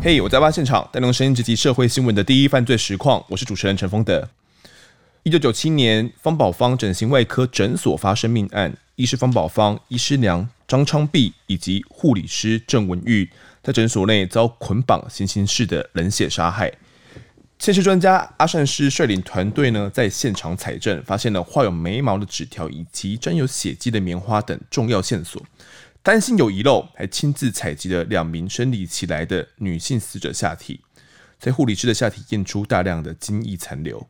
嘿，我在挖现场，带动声音直击社会新闻的第一犯罪实况。我是主持人陈丰德。一九九七年，方宝芳整形外科诊所发生命案，医师方宝芳、医师娘张昌碧以及护理师郑文玉在诊所内遭捆绑，行刑式的冷血杀害。鉴识专家阿善师率领团队呢，在现场采证，发现了画有眉毛的纸条以及沾有血迹的棉花等重要线索。担心有遗漏，还亲自采集了两名生理期来的女性死者下体，在护理师的下体验出大量的精液残留。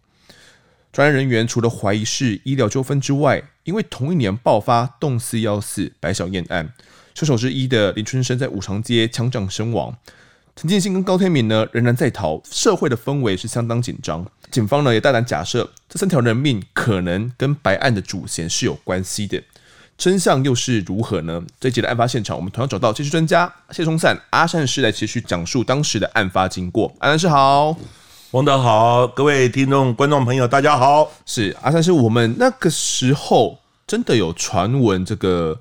专案人员除了怀疑是医疗纠纷之外，因为同一年爆发洞四幺四白小燕案，凶手之一的林春生在五常街枪战身亡，陈建新跟高天明呢仍然在逃，社会的氛围是相当紧张。警方呢也大胆假设，这三条人命可能跟白案的主嫌是有关系的。真相又是如何呢？这一集的案发现场，我们同样找到技术专家谢松散阿善师来继续讲述当时的案发经过。阿善师好，王德好，各位听众观众朋友大家好。是阿善师，我们那个时候真的有传闻，这个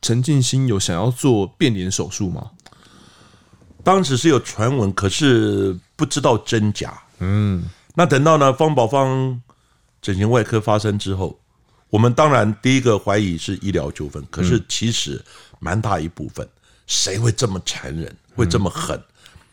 陈进兴有想要做变脸手术吗？当时是有传闻，可是不知道真假。嗯，那等到呢方宝芳整形外科发生之后。我们当然第一个怀疑是医疗纠纷，可是其实蛮大一部分，谁会这么残忍，会这么狠？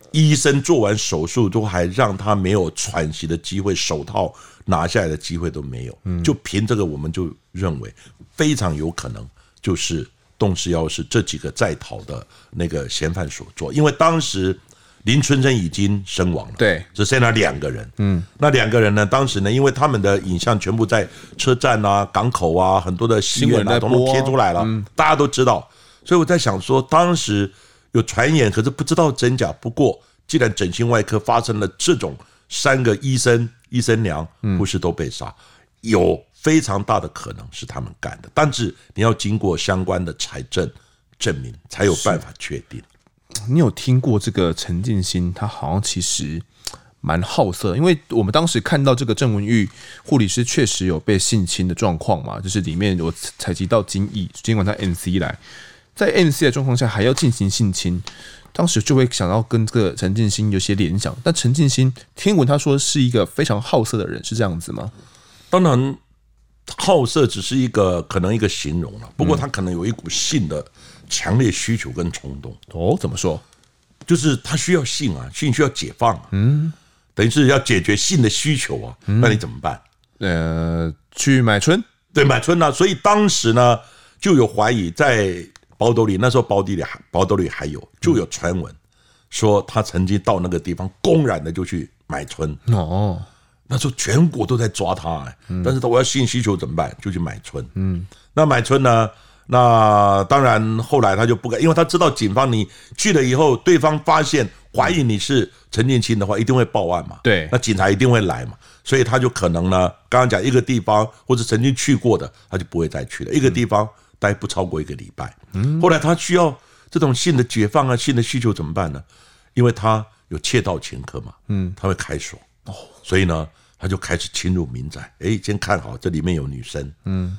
医生做完手术都还让他没有喘息的机会，手套拿下来的机会都没有。就凭这个，我们就认为非常有可能就是洞四幺四这几个在逃的那个嫌犯所做，因为当时。林春生已经身亡了，对，只剩下两个人。嗯，那两个人呢？当时呢，因为他们的影像全部在车站啊、港口啊、很多的新闻啊，都贴出来了，大家都知道。所以我在想说，当时有传言，可是不知道真假。不过，既然整形外科发生了这种三个医生、医生娘、护士都被杀，有非常大的可能是他们干的。但是你要经过相关的财政证明，才有办法确定。你有听过这个陈进兴？他好像其实蛮好色，因为我们当时看到这个郑文玉护理师确实有被性侵的状况嘛，就是里面有采集到精液，尽管他 NC 来，在 NC 的状况下还要进行性侵，当时就会想到跟这个陈进兴有些联想。但陈进兴听闻他说是一个非常好色的人，是这样子吗？当然，好色只是一个可能一个形容了，不过他可能有一股性的。强烈需求跟冲动哦，怎么说？就是他需要性啊，性需要解放，嗯，等于是要解决性的需求啊，那你怎么办？呃，去买春，对，买春啊。所以当时呢，就有怀疑在包兜里，那时候包地里还包兜里还有，就有传闻说他曾经到那个地方公然的就去买春哦。那时候全国都在抓他，哎，但是他我要性需求怎么办？就去买春，嗯，那买春呢？那当然，后来他就不敢，因为他知道警方你去了以后，对方发现怀疑你是陈建清的话，一定会报案嘛。对，那警察一定会来嘛，所以他就可能呢，刚刚讲一个地方或者曾经去过的，他就不会再去了。一个地方待不超过一个礼拜。嗯，后来他需要这种性的解放啊，性的需求怎么办呢？因为他有窃盗前科嘛。嗯，他会开锁哦，所以呢，他就开始侵入民宅。哎，先看好这里面有女生。嗯。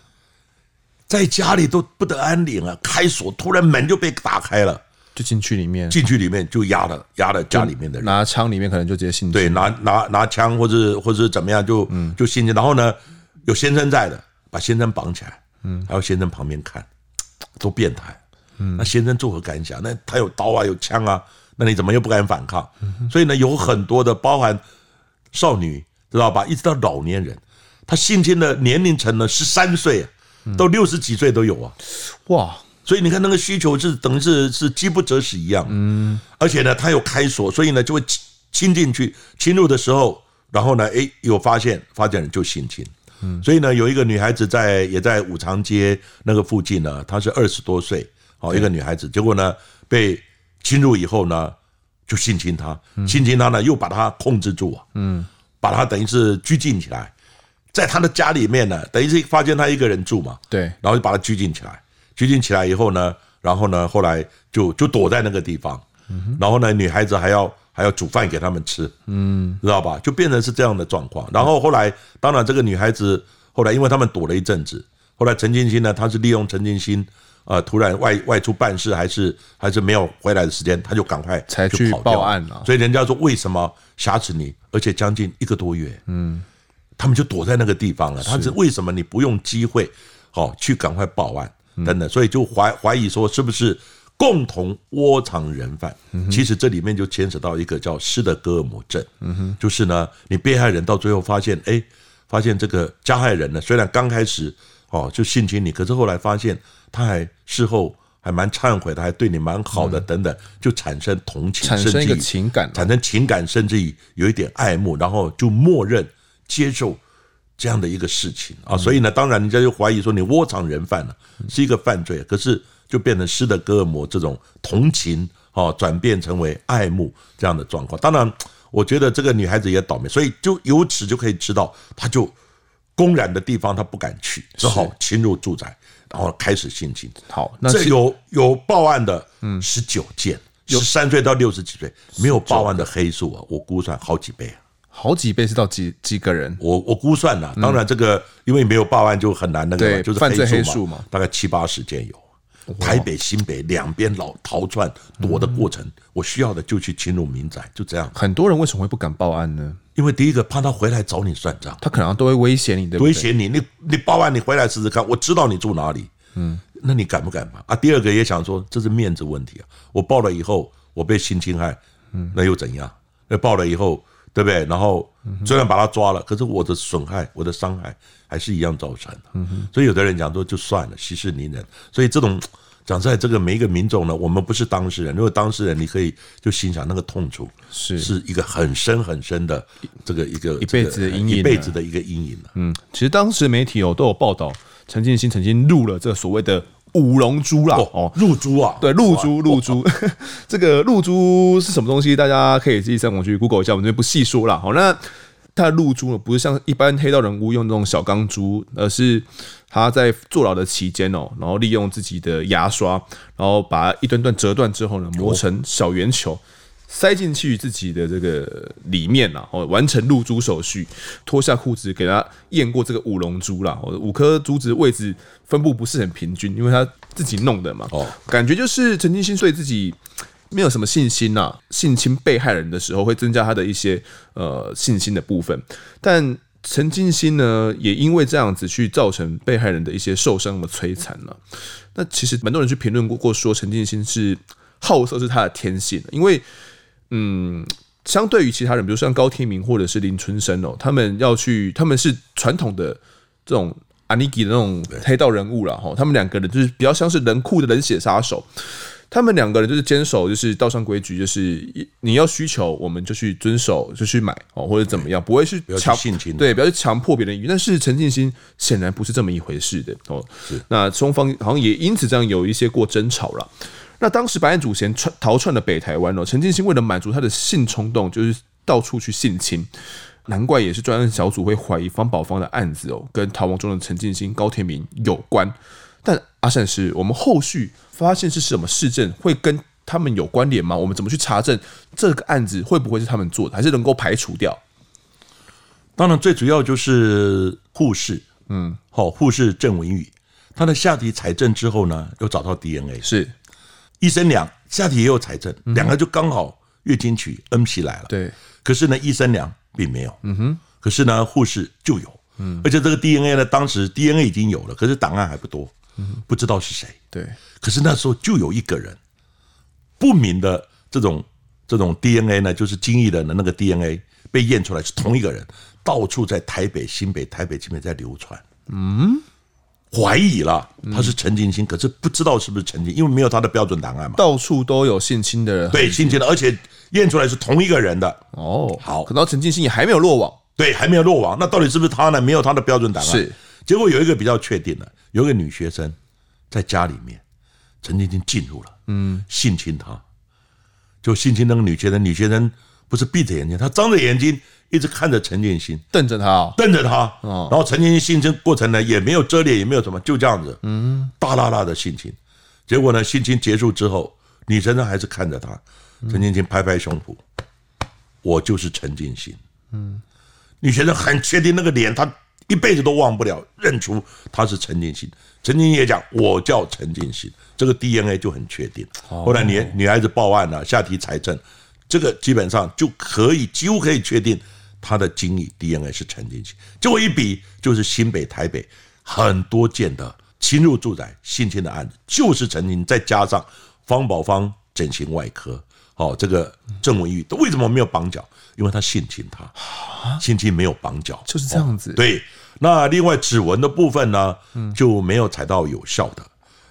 在家里都不得安宁啊！开锁，突然门就被打开了，就进去里面，进去里面就压了压了家里面的人，拿枪里面可能就直接性侵，对，拿拿拿枪或者或者怎么样就就性侵，然后呢有先生在的，把先生绑起来，嗯，还有先生旁边看，都变态，嗯，那先生作何感想？那他有刀啊有枪啊，那你怎么又不敢反抗？所以呢有很多的包含少女知道吧，一直到老年人，他性侵的年龄层呢十三岁。都六十几岁都有啊，哇！所以你看那个需求是等于是是饥不择食一样，嗯。而且呢，他有开锁，所以呢就会侵进去，侵入的时候，然后呢，哎，有发现，发现人就性侵。嗯。所以呢，有一个女孩子在也在五常街那个附近呢，她是二十多岁，哦，一个女孩子，结果呢被侵入以后呢，就性侵她，性侵她呢又把她控制住啊，嗯，把她等于是拘禁起来。在她的家里面呢，等于是发现她一个人住嘛，对，然后就把她拘禁起来，拘禁起来以后呢，然后呢，后来就就躲在那个地方，然后呢，女孩子还要还要煮饭给他们吃，嗯，知道吧？就变成是这样的状况。然后后来，当然这个女孩子后来，因为他们躲了一阵子，后来陈金星呢，他是利用陈进兴呃突然外外出办事，还是还是没有回来的时间，他就赶快才去报案了。所以人家说为什么挟持你，而且将近一个多月，嗯，他们就躲在那个地方了。他是为什么你不用机会，好去赶快报案等等，所以就怀怀疑说是不是？共同窝藏人犯，其实这里面就牵扯到一个叫斯德哥尔摩症，就是呢，你被害人到最后发现，哎，发现这个加害人呢，虽然刚开始哦就性侵你，可是后来发现他还事后还蛮忏悔的，还对你蛮好的，等等，就产生同情，产生一个情感，产生情感，甚至于有一点爱慕，然后就默认接受这样的一个事情。啊，所以呢，当然人家就怀疑说你窝藏人犯了，是一个犯罪，可是。就变成斯德哥尔摩这种同情，哦，转变成为爱慕这样的状况。当然，我觉得这个女孩子也倒霉，所以就由此就可以知道，她就公然的地方她不敢去，只好侵入住宅，然后开始性侵。好，那这有有报案的，嗯，十九件，十三岁到六十几岁没有报案的黑数啊，我估算好几倍啊，好几倍是到几几个人？我我估算了，当然这个因为没有报案就很难那个，就是犯罪黑数嘛，大概七八十件有。台北、新北两边老逃窜躲的过程，我需要的就去侵入民宅，就这样。很多人为什么会不敢报案呢？因为第一个怕他回来找你算账，他可能都会威胁你，对不对？威胁你，你你报案，你回来试试看，我知道你住哪里。嗯，那你敢不敢嘛？啊，第二个也想说，这是面子问题啊。我报了以后，我被性侵害，嗯，那又怎样？那报了以后。对不对？然后虽然把他抓了，可是我的损害、我的伤害还是一样造成的。所以有的人讲说就算了，息事宁人。所以这种讲在这个每一个民众呢，我们不是当事人。如果当事人，你可以就心想那个痛楚是是一个很深很深的这个一个一辈子的阴影，一辈子的一个阴影。嗯，其实当时媒体哦都有报道，陈建新曾经录了这个所谓的。五龙珠啦，哦，露珠啊，对，露珠，露珠，这个露珠是什么东西？大家可以自己上网去 Google 一下，我们这边不细说了。好，那它的露珠呢，不是像一般黑道人物用那种小钢珠，而是他在坐牢的期间哦，然后利用自己的牙刷，然后把一段段折断之后呢，磨成小圆球。塞进去自己的这个里面啦，哦，完成入珠手续，脱下裤子给他验过这个五龙珠啦，五颗珠子位置分布不是很平均，因为他自己弄的嘛，哦，感觉就是陈进兴对自己没有什么信心呐，性侵被害人的时候会增加他的一些呃信心的部分，但陈进兴呢，也因为这样子去造成被害人的一些受伤和摧残了。那其实蛮多人去评论过过说陈进兴是好色是他的天性，因为。嗯，相对于其他人，比如像高天明或者是林春生哦，他们要去，他们是传统的这种阿尼基的那种黑道人物了哈。他们两个人就是比较像是冷酷的冷血杀手。他们两个人就是坚守就是道上规矩，就是你要需求我们就去遵守，就去买哦，或者怎么样，不会去强对，不要去强迫别人。但是陈进兴显然不是这么一回事的哦。那双方好像也因此这样有一些过争吵了。那当时白案祖贤窜逃窜了北台湾哦，陈进兴为了满足他的性冲动，就是到处去性侵，难怪也是专案小组会怀疑方宝芳的案子哦，跟逃亡中的陈进兴、高天明有关。但阿善师，我们后续发现是什么事证会跟他们有关联吗？我们怎么去查证这个案子会不会是他们做的，还是能够排除掉？当然，最主要就是护士，嗯，好，护士郑文宇，他的下体采证之后呢，又找到 DNA，是。医生娘下体也有采证，两个就刚好月经期 N P 来了。对，可是呢，医生娘并没有。嗯哼，可是呢，护士就有。嗯，而且这个 DNA 呢，当时 DNA 已经有了，可是档案还不多，不知道是谁。对，可是那时候就有一个人不明的这种这种 DNA 呢，就是精液的那个 DNA 被验出来是同一个人，到处在台北、新北、台北、新北在流传。嗯。怀疑了他是陈进兴，可是不知道是不是陈进，因为没有他的标准档案嘛。到处都有性侵的人，对性侵的，而且验出来是同一个人的。哦，好，可能陈进兴也还没有落网，对，还没有落网。那到底是不是他呢？没有他的标准档案。是，结果有一个比较确定的，有一个女学生在家里面，陈进兴进入了，嗯，性侵她，就性侵那个女学生，女学生不是闭着眼睛，她张着眼睛。一直看着陈建新，瞪着他、哦，瞪着他，然后陈建新性侵过程呢，也没有遮脸，也没有什么，就这样子，嗯，大剌剌的性侵。结果呢，性侵结束之后，女生呢还是看着他，陈建新拍拍胸脯，我就是陈建新，嗯，女学生很确定那个脸，她一辈子都忘不了，认出他是陈建新。陈建新也讲，我叫陈建新，这个 DNA 就很确定。后来女女孩子报案了，下体财政，这个基本上就可以几乎可以确定他的精液 DNA 是陈进兴。结果一比，就是新北、台北很多件的侵入住宅性侵的案子，就是陈进兴，再加上方宝芳整形外科，哦，这个郑文玉，为什么没有绑脚？因为他性侵他，性侵没有绑脚，就是这样子。对，那另外指纹的部分呢，就没有采到有效的。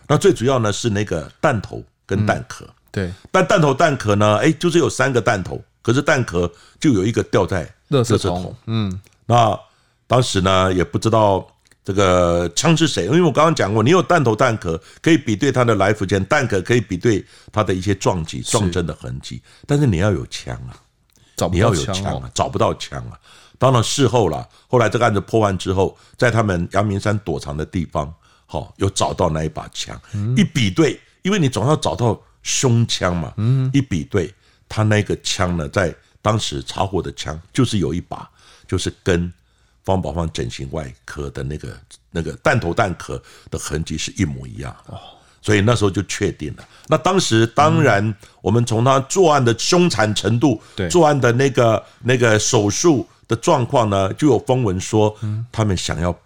那最主要呢是那个弹头跟弹壳。对，但弹头弹壳呢，哎，就是有三个弹头，可是弹壳就有一个掉在垃圾桶。嗯，那当时呢也不知道这个枪是谁，因为我刚刚讲过，你有弹头弹壳可以比对它的来福线，弹壳可以比对它的一些撞击撞针的痕迹，但是你要有枪啊。你要有枪啊，找不到枪啊。当然事后了，后来这个案子破案之后，在他们阳明山躲藏的地方，好，有找到那一把枪。一比对，因为你总要找到凶枪嘛。一比对，他那个枪呢，在当时查获的枪就是有一把，就是跟方宝芳整形外科的那个那个弹头弹壳的痕迹是一模一样。所以那时候就确定了。那当时当然，我们从他作案的凶残程度，作案的那个那个手术的状况呢，就有风闻说，他们想要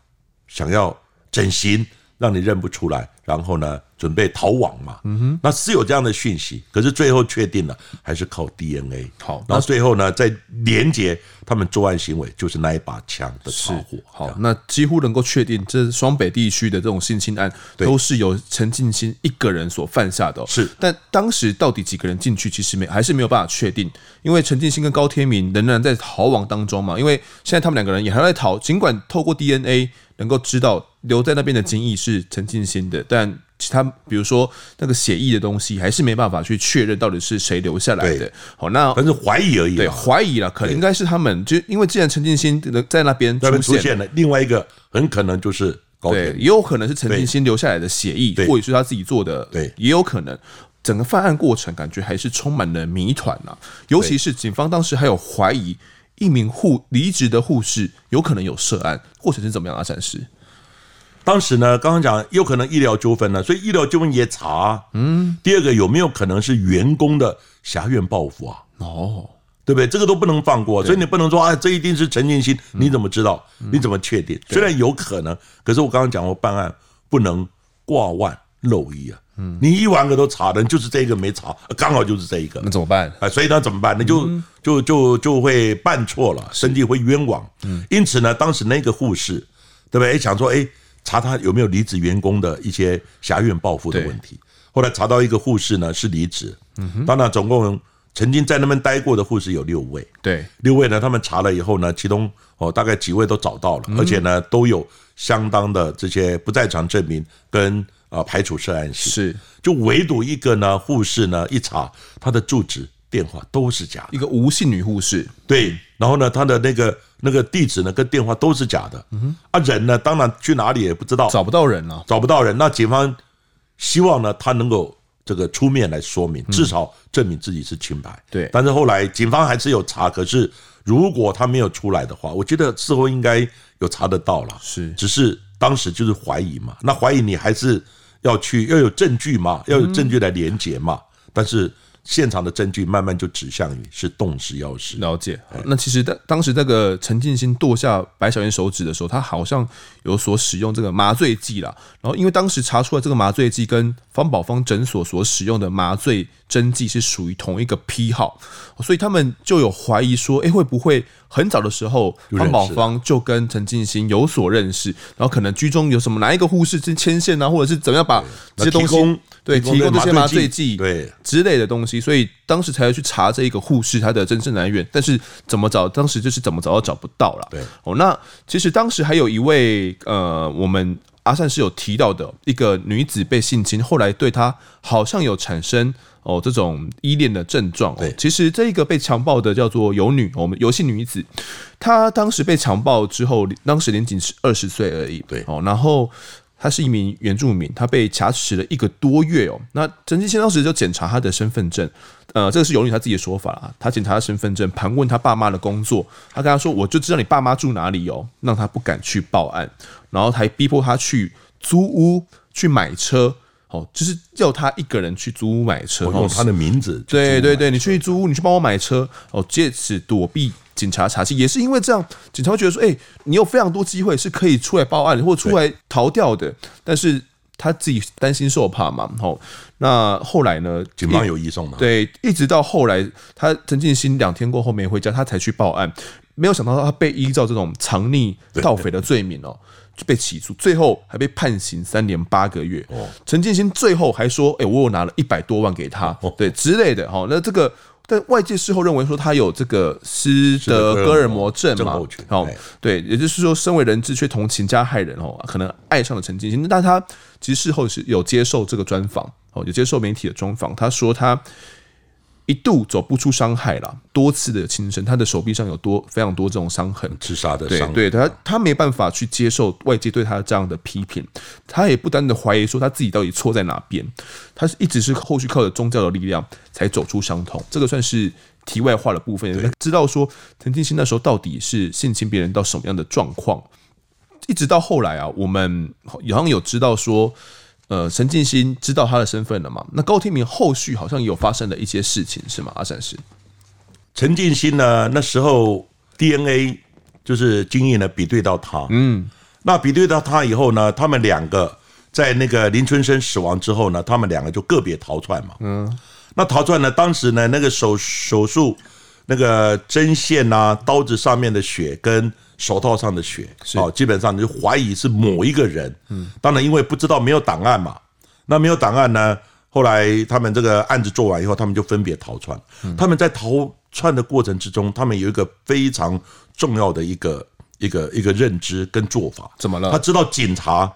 想要整形，让你认不出来，然后呢，准备逃亡嘛。嗯哼，那是有这样的讯息，可是最后确定了，还是靠 DNA。好，那最后呢，再连接他们作案行为，就是那一把枪的查获。好，那几乎能够确定，这双北地区的这种性侵案，都是由陈进兴一个人所犯下的。是，但当时到底几个人进去，其实没还是没有办法确定，因为陈进兴跟高天明仍然在逃亡当中嘛。因为现在他们两个人也还在逃，尽管透过 DNA 能够知道留在那边的精液是陈进兴的，但其他比如说那个血液的东西，还是没办法去确认到底是谁留下来的。好，那但是怀疑而已。对，怀疑了，可能应该是他们。就因为既然陈进兴在那边出现了，另外一个很可能就是高也有可能是陈进兴留下来的血液，或者是他自己做的。对，也有可能。整个犯案过程感觉还是充满了谜团呐，尤其是警方当时还有怀疑一名护离职的护士有可能有涉案，过程是怎么样啊？暂时。当时呢，刚刚讲有可能医疗纠纷呢，所以医疗纠纷也查。嗯，第二个有没有可能是员工的狭怨报复啊？哦，对不对？这个都不能放过，所以你不能说啊，这一定是陈建新，你怎么知道？你怎么确定？虽然有可能，可是我刚刚讲过，办案不能挂腕漏一啊。嗯，你一万个都查的，就是这个没查，刚好就是这一个，那怎么办？啊，所以那怎么办？那就就就就会办错了，身体会冤枉。嗯，因此呢，当时那个护士，对不对？想说，哎。查他有没有离职员工的一些狭怨报复的问题。后来查到一个护士呢是离职，当然总共曾经在那边待过的护士有六位。对，六位呢，他们查了以后呢，其中哦大概几位都找到了，而且呢都有相当的这些不在场证明跟啊排除涉案性。是，就唯独一个呢护士呢一查他的住址电话都是假的，一个吴姓女护士。对，然后呢她的那个。那个地址呢，跟电话都是假的。嗯哼，啊，人呢，当然去哪里也不知道，找不到人了，找不到人。那警方希望呢，他能够这个出面来说明，至少证明自己是清白。对，但是后来警方还是有查，可是如果他没有出来的话，我觉得事后应该有查得到了。是，只是当时就是怀疑嘛，那怀疑你还是要去要有证据嘛，要有证据来连结嘛，但是。现场的证据慢慢就指向于是动之钥匙。了解。那其实当当时那个陈进兴剁下白小燕手指的时候，他好像有所使用这个麻醉剂啦。然后因为当时查出来这个麻醉剂跟方宝芳诊所所使用的麻醉针剂是属于同一个批号，所以他们就有怀疑说，哎，会不会很早的时候方宝芳就跟陈进兴有所认识，然后可能居中有什么哪一个护士是牵线啊，或者是怎么样把这些东西。对，提供这些麻醉剂，对之类的东西，所以当时才要去查这一个护士他的真正来源。但是怎么找，当时就是怎么找都找不到了。对，哦，那其实当时还有一位呃，我们阿善是有提到的一个女子被性侵，后来对她好像有产生哦这种依恋的症状。对，其实这一个被强暴的叫做游女，我们游戏女子，她当时被强暴之后，当时年仅是二十岁而已。对，哦，然后。他是一名原住民，他被挟持了一个多月哦。那陈金谦当时就检查他的身份证，呃，这个是由于他自己的说法啊。他检查他身份证，盘问他爸妈的工作，他跟他说：“我就知道你爸妈住哪里哦。”让他不敢去报案，然后还逼迫他去租屋去买车，哦，就是要他一个人去租屋买车，用他的名字。对对对，你去租屋，你去帮我买车哦，借此躲避。警察查缉也是因为这样，警察会觉得说：“哎、欸，你有非常多机会是可以出来报案或者出来逃掉的。”但是他自己担心受怕嘛。吼，那后来呢？警方有移送吗？对，一直到后来，他陈进兴两天过后没回家，他才去报案。没有想到他被依照这种藏匿盗匪的罪名哦，就被起诉，最后还被判刑三年八个月。哦，陈建新最后还说：“哎、欸，我有拿了一百多万给他，对之类的。”哈，那这个。但外界事后认为说他有这个斯德哥尔摩症嘛？哦，对，也就是说，身为人质却同情加害人哦，可能爱上了陈建新。但他其实事后是有接受这个专访哦，有接受媒体的专访，他说他。一度走不出伤害了，多次的轻生，他的手臂上有多非常多这种伤痕，自杀的伤。对，对他，他没办法去接受外界对他这样的批评，他也不单的怀疑说他自己到底错在哪边，他是一直是后续靠着宗教的力量才走出伤痛。这个算是题外话的部分，知道说陈进兴那时候到底是性侵别人到什么样的状况，一直到后来啊，我们好像有知道说。呃，陈进兴知道他的身份了嘛？那高天明后续好像有发生了一些事情，是吗？阿善师，陈进兴呢？那时候 DNA 就是精液呢比对到他，嗯，那比对到他以后呢，他们两个在那个林春生死亡之后呢，他们两个就个别逃窜嘛，嗯，那逃窜呢，当时呢，那个手手术那个针线啊，刀子上面的血跟。手套上的血，哦，基本上就怀疑是某一个人。嗯，当然因为不知道没有档案嘛，那没有档案呢，后来他们这个案子做完以后，他们就分别逃窜。他们在逃窜的过程之中，他们有一个非常重要的一个一个一个认知跟做法。怎么了？他知道警察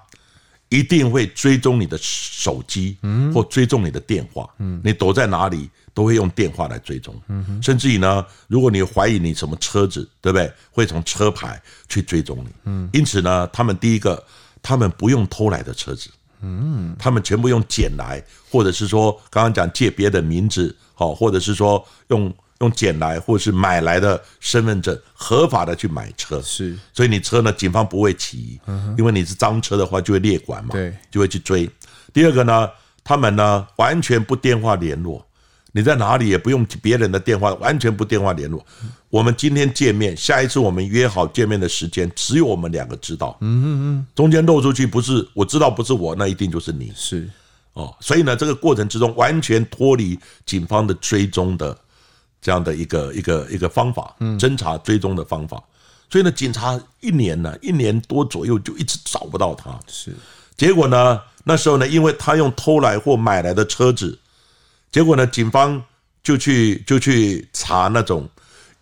一定会追踪你的手机，嗯，或追踪你的电话，嗯，你躲在哪里？都会用电话来追踪，甚至于呢，如果你怀疑你什么车子，对不对？会从车牌去追踪你。因此呢，他们第一个，他们不用偷来的车子，嗯他们全部用捡来，或者是说刚刚讲借别的名字，好，或者是说用用捡来，或者是买来的身份证，合法的去买车。是，所以你车呢，警方不会起疑，因为你是赃车的话，就会列管嘛，对，就会去追。第二个呢，他们呢完全不电话联络。你在哪里也不用别人的电话，完全不电话联络。我们今天见面，下一次我们约好见面的时间，只有我们两个知道。嗯嗯嗯，中间漏出去不是我知道，不是我，那一定就是你。是哦，所以呢，这个过程之中完全脱离警方的追踪的这样的一个一个一个方法，侦查追踪的方法。所以呢，警察一年呢，一年多左右就一直找不到他。是，结果呢，那时候呢，因为他用偷来或买来的车子。结果呢，警方就去就去查那种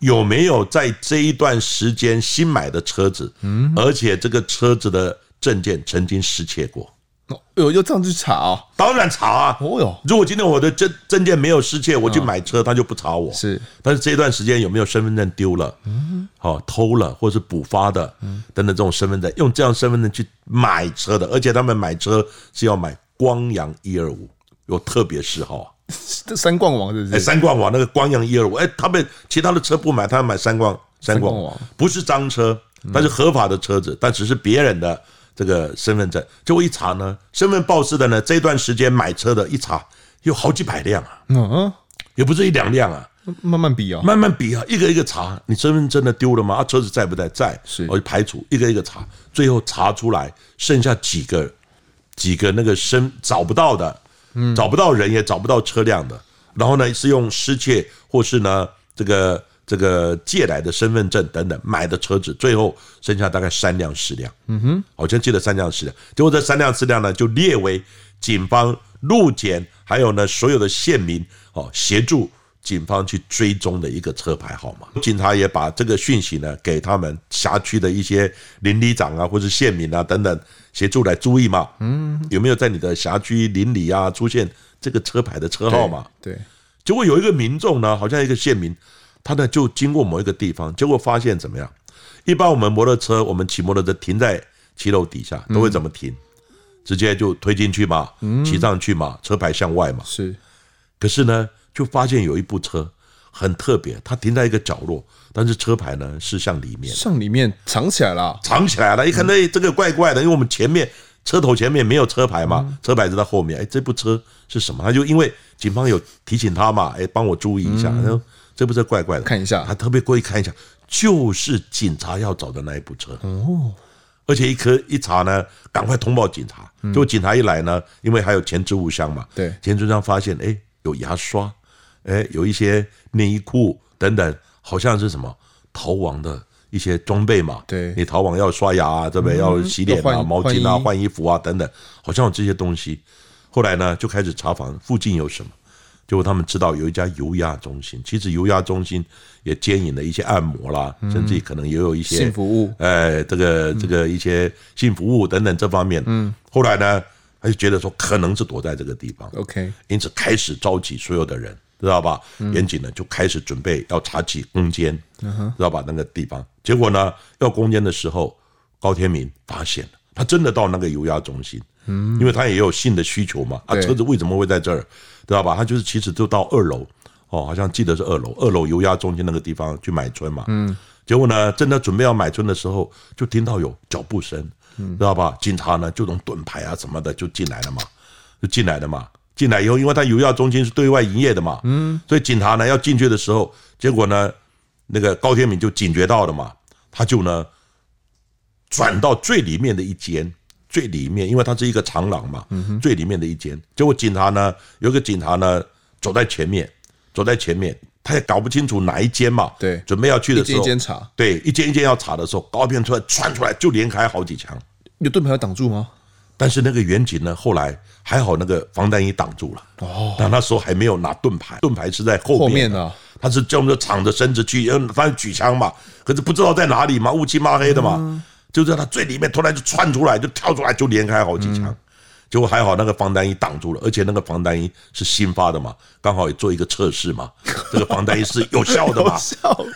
有没有在这一段时间新买的车子，嗯，而且这个车子的证件曾经失窃过。哦，哟，要这样去查啊？当然查啊！哦哟，如果今天我的证证件没有失窃，我去买车，他就不查我。是，但是这一段时间有没有身份证丢了？嗯，好，偷了，或是补发的，嗯，等等这种身份证，用这样身份证去买车的，而且他们买车是要买光阳一二五，有特别嗜好。这 三冠王是不是？哎，三冠王那个光阳一二五，哎，他们其他的车不买，他们买三冠三冠王，不是赃车，但是合法的车子，但只是别人的这个身份证。结果一查呢，身份报失的呢，这段时间买车的，一查有好几百辆啊，嗯，也不是一两辆啊，慢慢比啊，慢慢比啊，一个一个查，你身份证真的丢了吗？啊，车子在不在？在，是，我就排除，一个一个查，最后查出来剩下几个几个那个身找不到的。嗯，找不到人也找不到车辆的，然后呢是用失窃或是呢这个这个借来的身份证等等买的车子，最后剩下大概三辆四辆。嗯哼，好像记得三辆四辆，结果这三辆四辆呢就列为警方路检还有呢所有的县民哦协助警方去追踪的一个车牌号码。警察也把这个讯息呢给他们辖区的一些邻里长啊或者县民啊等等。协助来注意嘛？嗯，有没有在你的辖区邻里啊出现这个车牌的车号嘛？对，结果有一个民众呢，好像一个县民，他呢就经过某一个地方，结果发现怎么样？一般我们摩托车，我们骑摩托车停在骑楼底下都会怎么停？直接就推进去嘛，骑上去嘛，车牌向外嘛。是，可是呢，就发现有一部车很特别，它停在一个角落，但是车牌呢是向里面，向里面藏起来了，藏起来了。一看，哎，这个怪怪的，因为我们前面车头前面没有车牌嘛，车牌就在后面。哎，这部车是什么？他就因为警方有提醒他嘛，哎，帮我注意一下。然后这部车怪怪的，看一下，他特别过去看一下，就是警察要找的那一部车。哦。而且一颗一查呢，赶快通报警察。结果警察一来呢，因为还有前置物箱嘛，对，前置物箱发现，哎，有牙刷，哎，有一些内衣裤等等，好像是什么逃亡的一些装备嘛。对，你逃亡要刷牙啊，对不对？要洗脸啊，毛巾啊，换衣服啊等等，好像有这些东西。后来呢，就开始查房附近有什么。结果他们知道有一家油压中心，其实油压中心也兼营了一些按摩啦，甚至可能也有一些性服务，哎，这个这个一些性服务等等这方面。嗯，后来呢，他就觉得说可能是躲在这个地方，OK，因此开始召集所有的人，知道吧？严警呢就开始准备要查起攻坚，知道吧？那个地方，结果呢要攻坚的时候，高天明发现了，他真的到那个油压中心，嗯，因为他也有性的需求嘛，啊，车子为什么会在这儿？知道吧？他就是其实就到二楼哦，好像记得是二楼，二楼油压中心那个地方去买春嘛。嗯。结果呢，正在准备要买春的时候，就听到有脚步声，知道吧？警察呢就从盾牌啊什么的就进来了嘛，就进来了嘛。进来以后，因为他油药中心是对外营业的嘛，嗯，所以警察呢要进去的时候，结果呢，那个高天明就警觉到了嘛，他就呢转到最里面的一间。最里面，因为它是一个长廊嘛，最里面的一间。结果警察呢，有个警察呢走在前面，走在前面，他也搞不清楚哪一间嘛。对，准备要去的时候，一间查。对，一间一间要查的时候，高片突然窜出来，就连开好几枪。有盾牌要挡住吗？但是那个远景呢，后来还好，那个防弹衣挡住了。哦，但那时候还没有拿盾牌，盾牌是在后面。后面呢，他是这么敞着身子去，然后他举枪嘛，可是不知道在哪里嘛，乌漆嘛黑的嘛。就在他最里面，突然就窜出来，就跳出来，就连开好几枪。结果还好，那个防弹衣挡住了，而且那个防弹衣是新发的嘛，刚好也做一个测试嘛。这个防弹衣是有效的嘛？有效，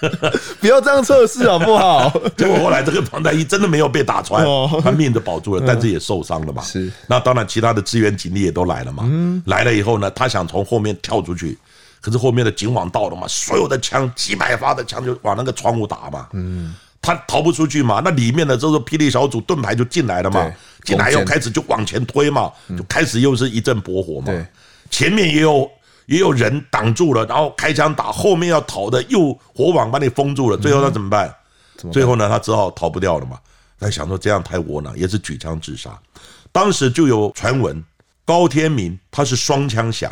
不要这样测试好不好？结 果后来这个防弹衣真的没有被打穿，他命都保住了，但是也受伤了嘛。是。那当然，其他的支援警力也都来了嘛。来了以后呢，他想从后面跳出去，可是后面的警网到了嘛，所有的枪几百发的枪就往那个窗户打嘛。嗯。他逃不出去嘛？那里面的这个霹雳小组盾牌就进来了嘛？进来又开始就往前推嘛，就开始又是一阵搏火嘛。前面也有也有人挡住了，然后开枪打，后面要逃的又火网把你封住了。最后他怎么办？最后呢，他只好逃不掉了嘛。他想说这样太窝囊，也是举枪自杀。当时就有传闻，高天明他是双枪侠，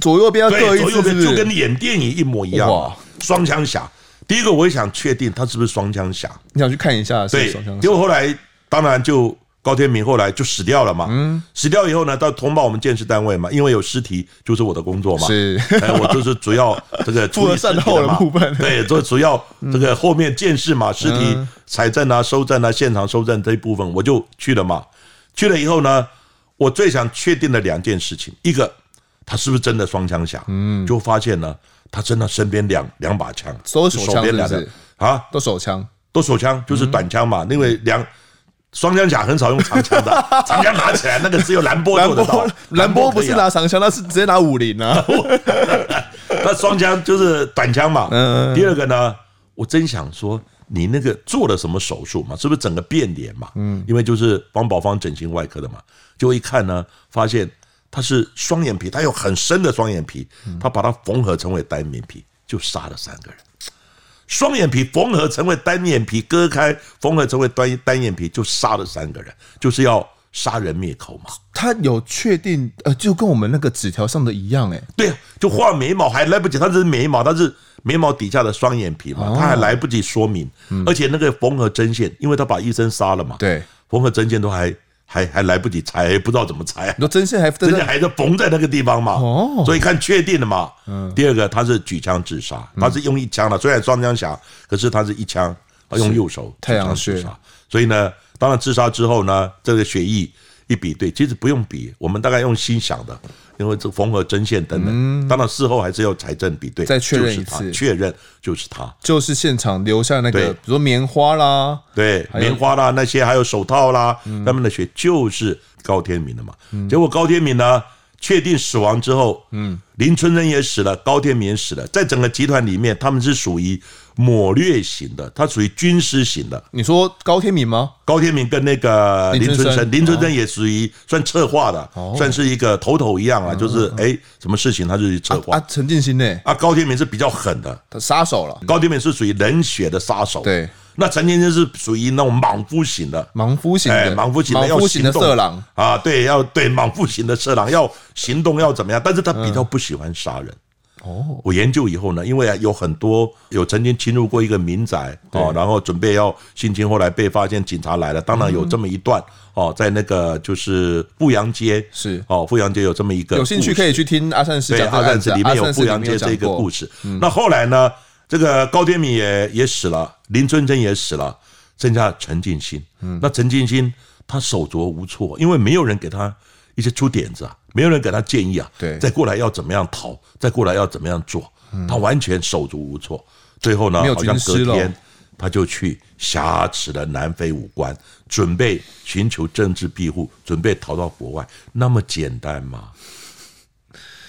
左右边要各一次，左右边就跟演电影一模一样，双枪侠。第一个，我也想确定他是不是双枪侠。你想去看一下是是？对，结果后来当然就高天明后来就死掉了嘛。嗯，死掉以后呢，到通报我们建设单位嘛，因为有尸体就是我的工作嘛。是，我就是主要这个 处理善后的部分。对，就主要这个后面建设嘛，尸体采证啊、收证啊、现场收证这一部分，我就去了嘛。去了以后呢，我最想确定的两件事情，一个他是不是真的双枪侠？嗯，就发现呢。他真的身边两两把枪，都手枪是不是？啊，都手枪，都手枪，就是短枪嘛。因为两双枪甲很少用长枪的，长枪拿起来那个只有兰波做得到。兰波不是拿长枪，那是直接拿五零啊。那双枪就是短枪嘛。第二个呢，我真想说，你那个做了什么手术嘛？是不是整个变脸嘛？嗯，因为就是帮宝方整形外科的嘛。就一看呢，发现。他是双眼皮，他有很深的双眼皮，他把它缝合成为单眼皮，就杀了三个人。双眼皮缝合成为单眼皮，割开缝合成为单单眼皮，就杀了三个人，就是要杀人灭口嘛。他有确定，呃，就跟我们那个纸条上的一样，哎，对啊，就画眉毛还来不及，他是眉毛，他是眉毛底下的双眼皮嘛，他还来不及说明，而且那个缝合针线，因为他把医生杀了嘛，对，缝合针线都还。还还来不及拆，不知道怎么拆。你说针线还针线还是缝在那个地方嘛？哦，所以看确定了嘛。嗯。第二个，他是举枪自杀，他是用一枪的，虽然双枪侠，可是他是一枪，他用右手太阳穴。所以呢，当然自杀之后呢，这个血液一比对，其实不用比，我们大概用心想的。因为这缝合针线等等，当然事后还是要财政比对，再确认一次，确认就是他，就是现场留下那个，比如说棉花啦，对，棉花啦那些，还有手套啦，他们的血就是高天明的嘛。结果高天明呢，确定死亡之后，嗯，林春生也死了，高天明也死了，在整个集团里面，他们是属于谋略型的，他属于军师型的。你说高天明吗？高天明跟那个林春生，林春生也属于算策划的，算是一个头头一样啊，就是哎，什么事情他就去策划。啊，陈进兴呢？啊，高天明是比较狠的，他杀手了。高天明是属于冷血的杀手。对。那陈进兴是属于那种莽夫型的，莽夫型的，莽夫型的，莽夫型的色狼啊，对，要对莽夫型的色狼要行动要怎么样？但是他比较不喜欢杀人。哦，我研究以后呢，因为有很多有曾经侵入过一个民宅哦，然后准备要性侵，后来被发现，警察来了。当然有这么一段哦，在那个就是富阳街是哦，富阳街有这么一个，有兴趣可以去听阿善师讲阿善师里面有富阳街这个故事。那后来呢？这个高天敏也也死了，林春生也死了，剩下陈进兴。嗯，那陈进兴他手足无措，因为没有人给他一些出点子啊，没有人给他建议啊。对，再过来要怎么样逃，再过来要怎么样做，他完全手足无措。最后呢，好像隔天他就去挟持了南非武官，准备寻求政治庇护，准备逃到国外。那么简单吗？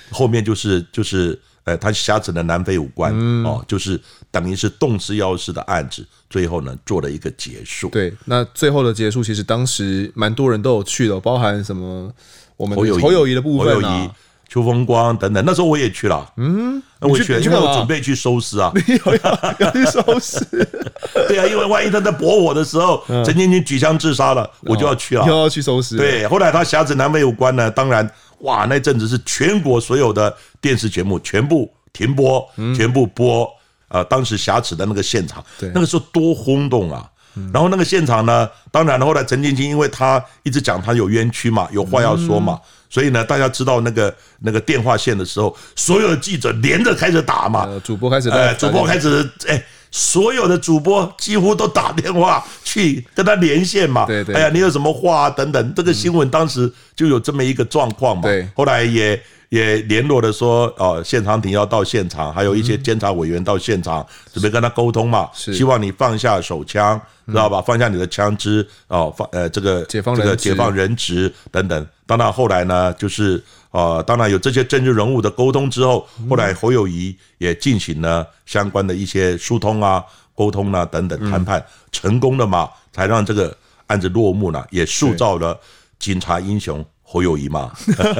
后面就是就是。呃，他挟持了南非武官，嗯、哦，就是等于是动之要事的案子，最后呢做了一个结束。对，那最后的结束，其实当时蛮多人都有去的，包含什么我们侯友谊的部分、啊、侯友宜、邱风光等等。那时候我也去了，嗯，那我去，因为我准备去收尸啊，你有要要去收尸？对啊，因为万一他在搏我的时候，陈建军举枪自杀了，我就要去了，又要去收尸。对，后来他挟持南非有关呢，当然。哇，那阵子是全国所有的电视节目全部停播，全部播。呃，当时挟持的那个现场，那个时候多轰动啊！然后那个现场呢，当然后来陈建清，因为他一直讲他有冤屈嘛，有话要说嘛，所以呢，大家知道那个那个电话线的时候，所有的记者连着开始打嘛，主播开始，哎，主播开始，哎。所有的主播几乎都打电话去跟他连线嘛，对对。哎呀，你有什么话啊？等等，这个新闻当时就有这么一个状况嘛。对。后来也也联络了说，哦，谢长庭要到现场，还有一些监察委员到现场，准备跟他沟通嘛。希望你放下手枪，知道吧？放下你的枪支，哦，放呃这个这个解放人质等等。当然后来呢，就是。啊，当然有这些政治人物的沟通之后，后来侯友谊也进行了相关的一些疏通啊、沟通啊等等谈判，成功了嘛，才让这个案子落幕了，也塑造了警察英雄侯友谊嘛。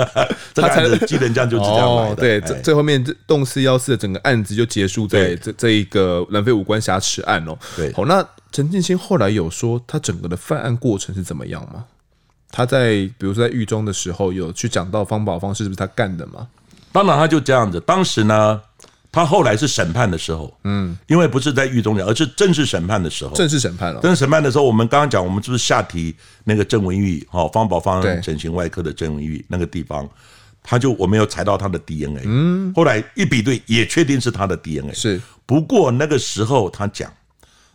这个案子技能奖就是这样来的。对，最最后面这动四幺四的整个案子就结束在这这一个南非五官挟持案哦。对，好，那陈进兴后来有说他整个的犯案过程是怎么样吗？他在比如说在狱中的时候，有去讲到方宝芳是不是他干的吗？当然，他就这样子。当时呢，他后来是审判的时候，嗯，因为不是在狱中讲，而是正式审判的时候。正式审判了。正式审判的时候，我们刚刚讲，我们是不是下提那个郑文玉？哈，方宝方整形外科的郑文玉那个地方，他就我没有采到他的 DNA。嗯，后来一比对，也确定是他的 DNA。是。不过那个时候他讲，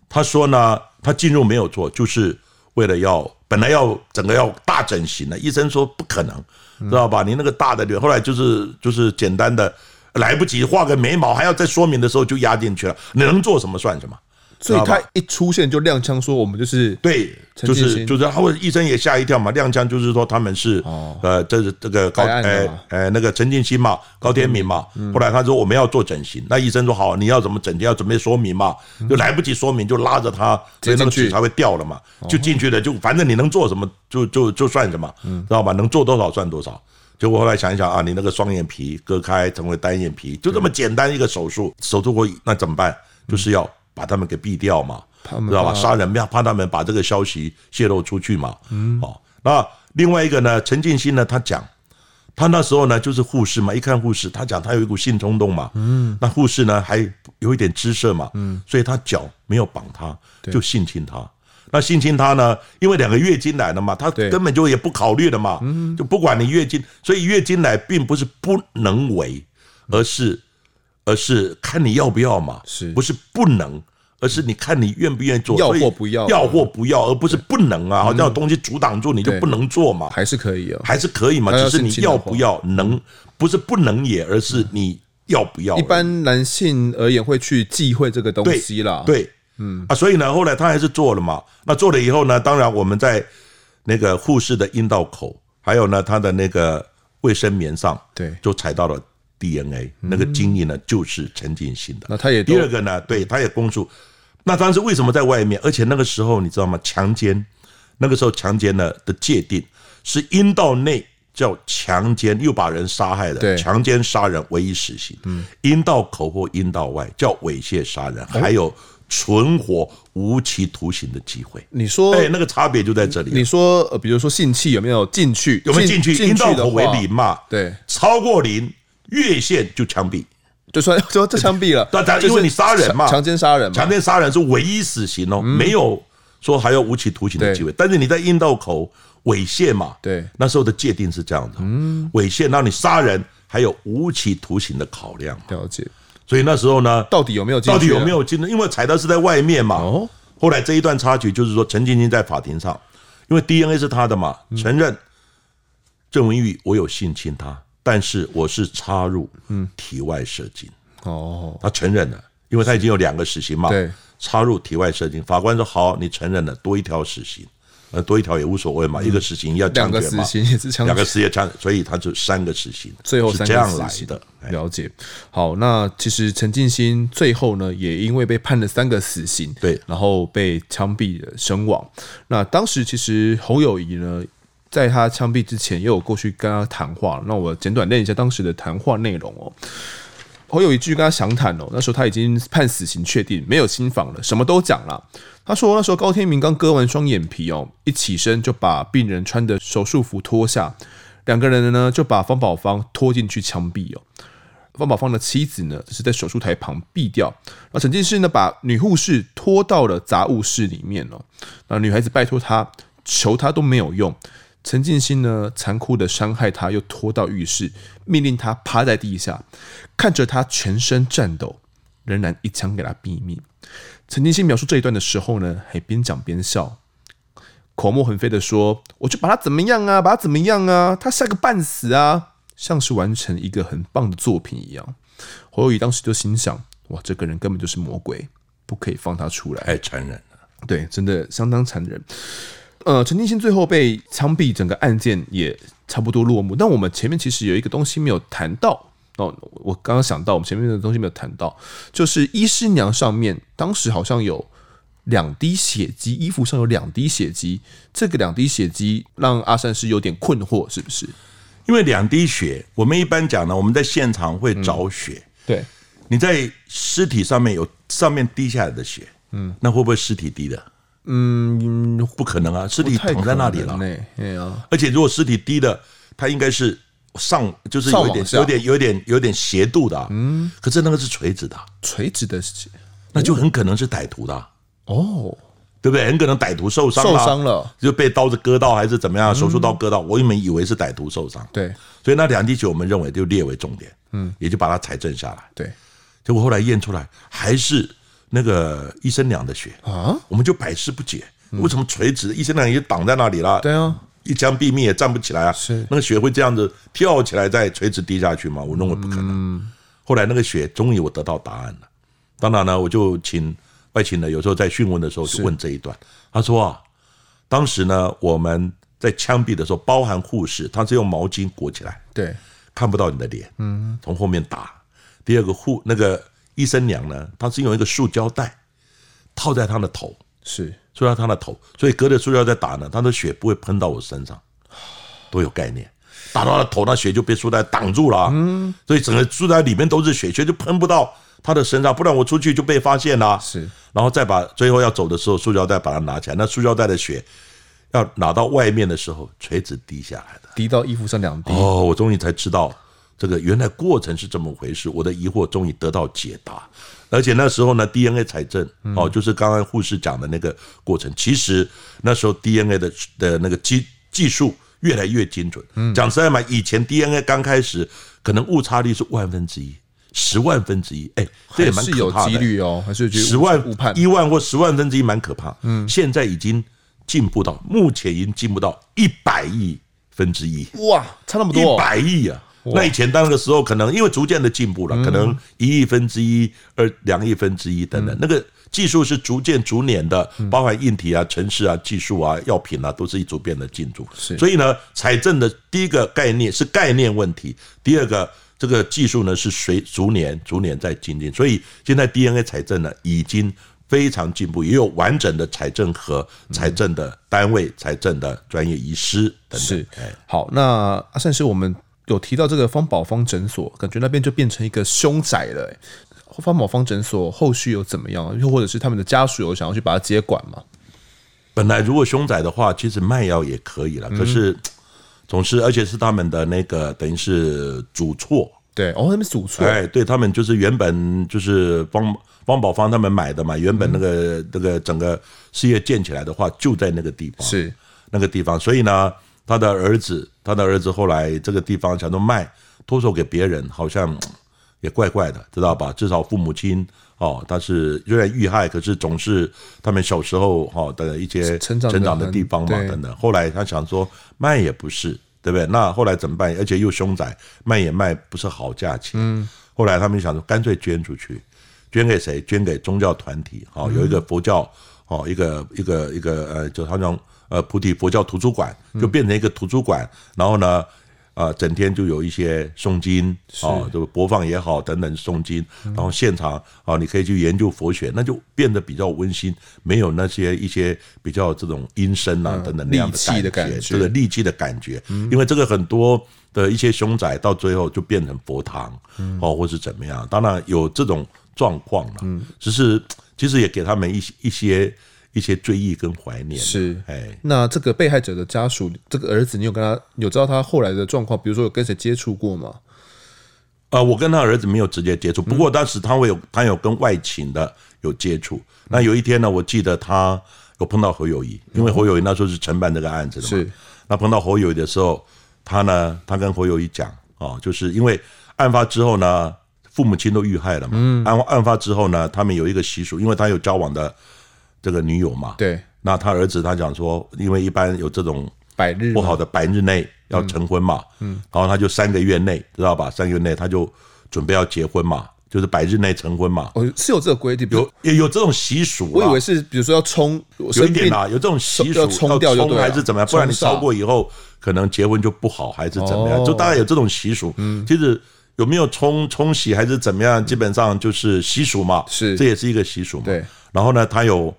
他说呢，他进入没有错，就是为了要。本来要整个要大整形的，医生说不可能，知道吧？你那个大的脸，后来就是就是简单的，来不及画个眉毛，还要再说明的时候就压进去了。你能做什么算什么？所以他一出现就亮枪说我们就是对，就是就是，他会医生也吓一跳嘛。亮枪就是说他们是呃，这是这个高呃呃那个陈进新嘛，高天明嘛。后来他说我们要做整形，那医生说好，你要怎么整形要准备说明嘛，就来不及说明就拉着他，所以那个纸才会掉了嘛，就进去了，就反正你能做什么就就就算什么，知道吧？能做多少算多少。结果后来想一想啊，你那个双眼皮割开成为单眼皮，就这么简单一个手术，手术过那怎么办？就是要。把他们给毙掉嘛，知道吧？杀人不要怕他们把这个消息泄露出去嘛。嗯，哦，那另外一个呢，陈进兴呢，他讲，他那时候呢就是护士嘛，一看护士，他讲他有一股性冲动嘛。嗯，那护士呢还有一点姿色嘛。嗯，所以他脚没有绑他，就性侵他。那性侵他呢，因为两个月经来了嘛，他根本就也不考虑的嘛。嗯，就不管你月经，所以月经来并不是不能为，而是。而是看你要不要嘛，是。不是不能？而是你看你愿不愿意做，要或不要，要或不要，而不是不能啊，好像有东西阻挡住你就不能做嘛，还是可以啊，还是可以嘛，只是你要不要能，不是不能也，而是你要不要。一般男性而言会去忌讳这个东西啦，对，嗯啊，所以呢，后来他还是做了嘛。那做了以后呢，当然我们在那个护士的阴道口还有呢，他的那个卫生棉上，对，就采到了 DNA，那个精液呢就是陈进兴的。那他也第二个呢，对，他也供述。那当时为什么在外面？而且那个时候你知道吗？强奸，那个时候强奸呢的界定是阴道内叫强奸，又把人杀害了，强奸杀人唯一死刑。嗯，阴道口或阴道外叫猥亵杀人，还有存活无期徒刑的机会。你说，哎，那个差别就在这里。你说，呃，比如说性器有没有进去？有没有进去？阴道口为零嘛？对，超过零越线就枪毙。就说 就这枪毙了，但但因为你杀人嘛，强奸杀人嘛，强奸杀人是唯一死刑哦，没有说还有无期徒刑的机会。但是你在阴道口猥亵嘛，对，那时候的界定是这样的，嗯，猥亵，那你杀人还有无期徒刑的考量，了解。所以那时候呢，到底有没有到底有没有进？因为采的是在外面嘛。哦，后来这一段插曲就是说，陈晶晶在法庭上，因为 DNA 是他的嘛，承认郑文玉我有性侵他。但是我是插入嗯。体外射精。哦，他承认了，因为他已经有两个死刑嘛，对，插入体外射精，法官说好，你承认了，多一条死刑，呃，多一条也无所谓嘛，一个死刑要两个死刑也是枪两个死刑枪，所以他就三个死刑，最后是这样来的。了解，好，那其实陈进兴最后呢，也因为被判了三个死刑，对，然后被枪毙了身亡。那当时其实侯友宜呢，在他枪毙之前，也有过去跟他谈话。那我简短念一下当时的谈话内容哦。侯友宜跟他详谈哦，那时候他已经判死刑确定，没有新房了，什么都讲了。他说那时候高天明刚割完双眼皮哦，一起身就把病人穿的手术服脱下，两个人呢就把方宝芳拖进去枪毙哦。方宝芳的妻子呢是在手术台旁毙掉，那陈进兴呢把女护士拖到了杂物室里面哦。那女孩子拜托他，求他都没有用。陈进兴呢，残酷的伤害他，又拖到浴室，命令他趴在地下，看着他全身颤抖，仍然一枪给他毙命。陈进兴描述这一段的时候呢，还边讲边笑，口沫横飞的说：“我就把他怎么样啊，把他怎么样啊，他吓个半死啊，像是完成一个很棒的作品一样。”侯友宜当时就心想：“哇，这个人根本就是魔鬼，不可以放他出来。”太残忍了，对，真的相当残忍。呃，陈进兴最后被枪毙，整个案件也差不多落幕。但我们前面其实有一个东西没有谈到哦，我刚刚想到，我们前面的东西没有谈到，就是医师娘上面当时好像有两滴血迹，衣服上有两滴血迹，这个两滴血迹让阿善是有点困惑，是不是？因为两滴血，我们一般讲呢，我们在现场会找血，嗯、对，你在尸体上面有上面滴下来的血，嗯，那会不会尸体滴的？嗯，不可能啊，尸体躺在那里了。对啊，而且如果尸体低的，它应该是上，就是有一点、有点、有点、有点斜度的。嗯，可是那个是垂直的，垂直的血，那就很可能是歹徒的。哦，对不对？很可能歹徒受伤了，受伤了，就被刀子割到还是怎么样？手术刀割到，我原本以为是歹徒受伤。对，所以那两滴血我们认为就列为重点。嗯，也就把它裁证下来。对，结果后来验出来还是。那个医生娘的血啊，我们就百思不解，为什么垂直？医生娘也挡在那里了，对啊，一枪毙命也站不起来啊。是那个血会这样子跳起来再垂直滴下去吗？我认为不可能。后来那个血终于我得到答案了，当然呢，我就请外勤的有时候在讯问的时候就问这一段。他说啊，当时呢我们在枪毙的时候，包含护士，他是用毛巾裹起来，对，看不到你的脸，嗯，从后面打。第二个护那个。医生娘呢，她是用一个塑胶袋套在她的头，是塑料她的头，所以隔着塑胶袋打呢，她的血不会喷到我身上，都有概念。打到她的头，那血就被塑料袋挡住了，嗯，所以整个塑料袋里面都是血，血就喷不到她的身上，不然我出去就被发现了。是，然后再把最后要走的时候，塑胶袋把它拿起来，那塑胶袋的血要拿到外面的时候，垂直滴下来的，滴到衣服上两滴。哦，我终于才知道。这个原来过程是这么回事，我的疑惑终于得到解答。而且那时候呢，DNA 采证哦，就是刚刚护士讲的那个过程。其实那时候 DNA 的的那个技技术越来越精准。讲实在嘛，以前 DNA 刚开始可能误差率是万分之一、十万分之一，哎，这也蛮可怕的。几率哦，还是十万一万或十万分之一蛮可怕。嗯，现在已经进步到目前已经进步到一百亿分之一。哇，差那么多，一百亿啊！那以前那个时候可能因为逐渐的进步了，可能一亿分之一、二两亿分之一等等，那个技术是逐渐逐年的，包含硬体啊、城市啊、技术啊、药品啊，都是一逐变的进步。是，所以呢，财政的第一个概念是概念问题，第二个这个技术呢是随逐年逐年在精进。所以现在 DNA 财政呢已经非常进步，也有完整的财政和财政的单位、财政的专业医师等等。是，好，那阿善师，我们有提到这个方宝芳诊所，感觉那边就变成一个凶宅了。方宝芳诊所后续有怎么样？又或者是他们的家属有想要去把它接管吗？本来如果凶宅的话，其实卖药也可以了。可是 总是，而且是他们的那个等于是主错。对，哦，他们主错。哎，对他们就是原本就是方方宝芳他们买的嘛。原本那个那个整个事业建起来的话，就在那个地方，是那个地方。所以呢，他的儿子，他的儿子后来这个地方想说卖，托售给别人，好像。也怪怪的，知道吧？至少父母亲哦，他是虽然遇害，可是总是他们小时候哈的一些成长的地方嘛，等等。后来他想说卖也不是，对不对？那后来怎么办？而且又凶宅，卖也卖不是好价钱。嗯。后来他们想说，干脆捐出去，捐给谁？捐给宗教团体。好，有一个佛教，哦，一个一个一个呃，就好像呃菩提佛教图书馆，就变成一个图书馆。然后呢？啊，整天就有一些诵经啊，就播放也好，等等诵经，然后现场啊，你可以去研究佛学，那就变得比较温馨，没有那些一些比较这种阴森啊等等那样的感觉，这个戾气的感觉。因为这个很多的一些凶宅到最后就变成佛堂哦，或是怎么样，当然有这种状况了，只是其实也给他们一些一些。一些追忆跟怀念是，哎，那这个被害者的家属，这个儿子，你有跟他有知道他后来的状况？比如说有跟谁接触过吗？呃，我跟他儿子没有直接接触，不过当时他会有他有跟外勤的有接触。那有一天呢，我记得他有碰到侯友谊，因为侯友谊那时候是承办这个案子的嘛。是，那碰到侯友谊的时候，他呢，他跟侯友谊讲，哦，就是因为案发之后呢，父母亲都遇害了嘛。嗯。案案发之后呢，他们有一个习俗，因为他有交往的。这个女友嘛，对，那他儿子他讲说，因为一般有这种百日不好的百日内要成婚嘛，嗯，然后他就三个月内知道吧？三个月内他就准备要结婚嘛，就是百日内成婚嘛。哦，是有这个规定，有也有这种习俗。我以为是比如说要冲，有一点啦，有这种习俗要冲掉就对，还是怎么样？不然你超过以后可能结婚就不好，还是怎么样？就大概有这种习俗。嗯，其实有没有冲冲洗还是怎么样？基本上就是习俗嘛，是这也是一个习俗嘛。对，然后呢，他有。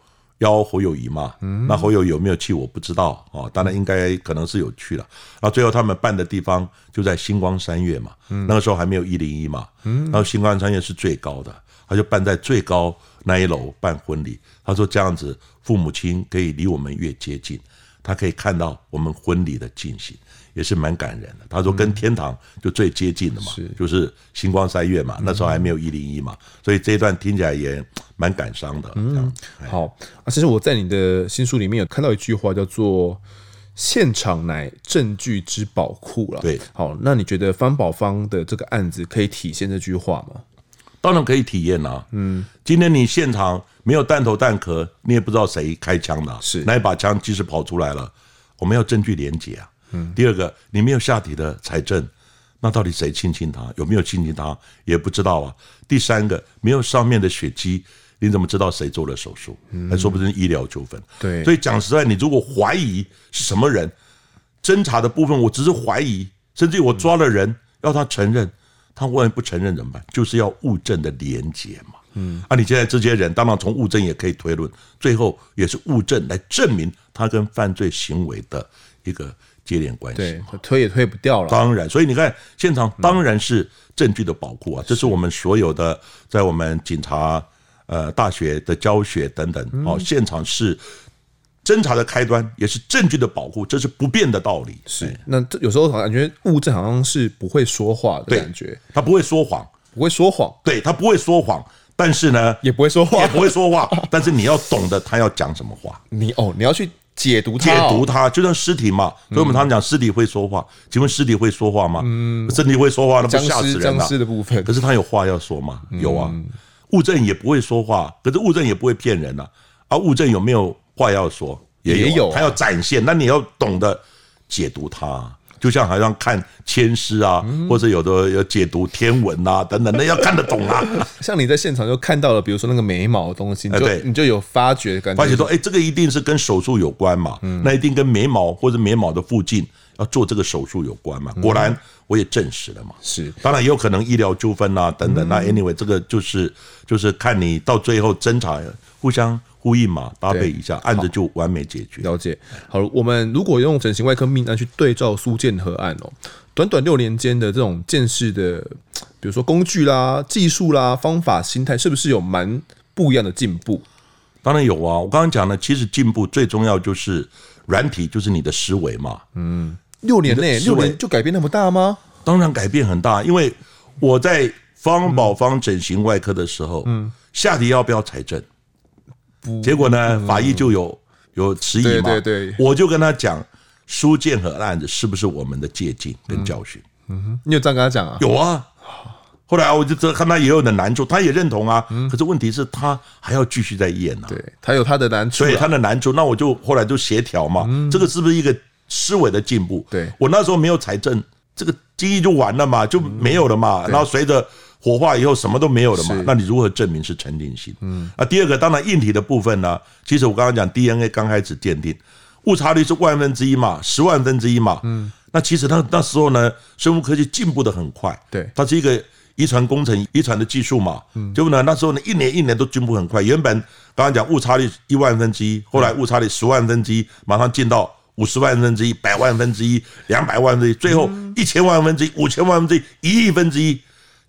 邀侯友宜嘛，那侯友宜有没有去我不知道哦，当然应该可能是有去了。然后最后他们办的地方就在星光三月嘛，那个时候还没有一零一嘛，然后星光三月是最高的，他就办在最高那一楼办婚礼。他说这样子父母亲可以离我们越接近，他可以看到我们婚礼的进行。也是蛮感人的。他说跟天堂就最接近的嘛，是就是星光三月嘛，那时候还没有一零一嘛，所以这一段听起来也蛮感伤的。嗯，好啊，其实我在你的新书里面有看到一句话，叫做“现场乃证据之宝库”了。对，好，那你觉得方宝芳的这个案子可以体现这句话吗？当然可以体验啊。嗯，今天你现场没有弹头弹壳，你也不知道谁开枪的，是那一把枪即使跑出来了，我们要证据连接啊。第二个，你没有下底的财政，那到底谁亲亲他？有没有亲亲他？也不知道啊。第三个，没有上面的血迹，你怎么知道谁做了手术？还说不定医疗纠纷。对，所以讲实在，你如果怀疑是什么人，侦查的部分，我只是怀疑，甚至于我抓了人，要他承认，他万一不承认怎么办？就是要物证的连结嘛。嗯，啊，你现在这些人，当然从物证也可以推论，最后也是物证来证明他跟犯罪行为的一个。接连关系，对，推也推不掉了。当然，所以你看，现场当然是证据的宝库啊！这是我们所有的在我们警察呃大学的教学等等哦，现场是侦查的开端，也是证据的保护，这是不变的道理。是，那这有时候感觉物证好像是不会说话的感觉，他不会说谎，不会说谎，对他不会说谎，但是呢，也不会说话，也不会说话，但是你要懂得他要讲什么话，你哦，你要去。解读它，解读它，就像尸体嘛。所以我们常常讲尸体会说话。请问尸体会说话吗？嗯，身体会说话，那不吓死人了。僵尸的部分，可是他有话要说吗？有啊。物证也不会说话，可是物证也不会骗人呐。啊物证有没有话要说？也有，他要展现。那你要懂得解读它。就像好像看签诗啊，或者有的要解读天文啊等等，那要看得懂啊。像你在现场就看到了，比如说那个眉毛的东西，你就、哎、对你就有发觉感觉，发觉说，哎，这个一定是跟手术有关嘛，那一定跟眉毛或者眉毛的附近要做这个手术有关嘛。果然我也证实了嘛。是，当然也有可能医疗纠纷啊等等。那 anyway，这个就是就是看你到最后侦查互相。呼应嘛，搭配一下，案子就完美解决。了解。好了，我们如果用整形外科命案去对照苏建和案哦，短短六年间的这种见识的，比如说工具啦、技术啦、方法、心态，是不是有蛮不一样的进步？当然有啊。我刚刚讲呢，其实进步最重要就是软体，就是你的思维嘛。嗯，六年内六年就改变那么大吗？当然改变很大，因为我在方宝方整形外科的时候，嗯，下体要不要采证？结果呢，法医就有有迟疑嘛，对对对，我就跟他讲，苏建和案子是不是我们的借鉴跟教训？嗯哼，你有这样跟他讲啊？有啊。后来我就这看他也有点难处，他也认同啊。可是问题是，他还要继续在验呢。对，他有他的难处，所以他的难处，那我就后来就协调嘛。这个是不是一个思维的进步？对，我那时候没有财政，这个经济就完了嘛，就没有了嘛。然后随着。火化以后什么都没有了嘛？那你如何证明是陈定兴？嗯，啊，第二个当然硬体的部分呢，其实我刚刚讲 DNA 刚开始鉴定误差率是万分之一嘛，十万分之一嘛。嗯，那其实那那时候呢，生物科技进步的很快。对，它是一个遗传工程、遗传的技术嘛。嗯，结果呢，那时候呢，一年一年都进步很快。原本刚刚讲误差率一万分之一，后来误差率十万分之一，马上进到五十万分之一、百万分之一、两百万分之一，最后一千万分之一、五千万分之一、一亿分之一。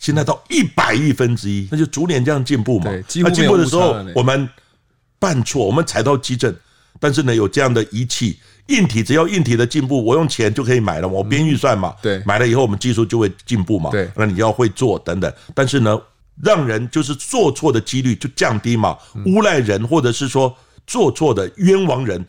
现在到一百亿分之一，那就逐年这样进步嘛。那进步的时候，我们办错，我们踩到基准，但是呢，有这样的仪器，硬体只要硬体的进步，我用钱就可以买了，我编预算嘛。对，买了以后，我们技术就会进步嘛。对，那你要会做等等，但是呢，让人就是做错的几率就降低嘛，诬赖人或者是说做错的冤枉人。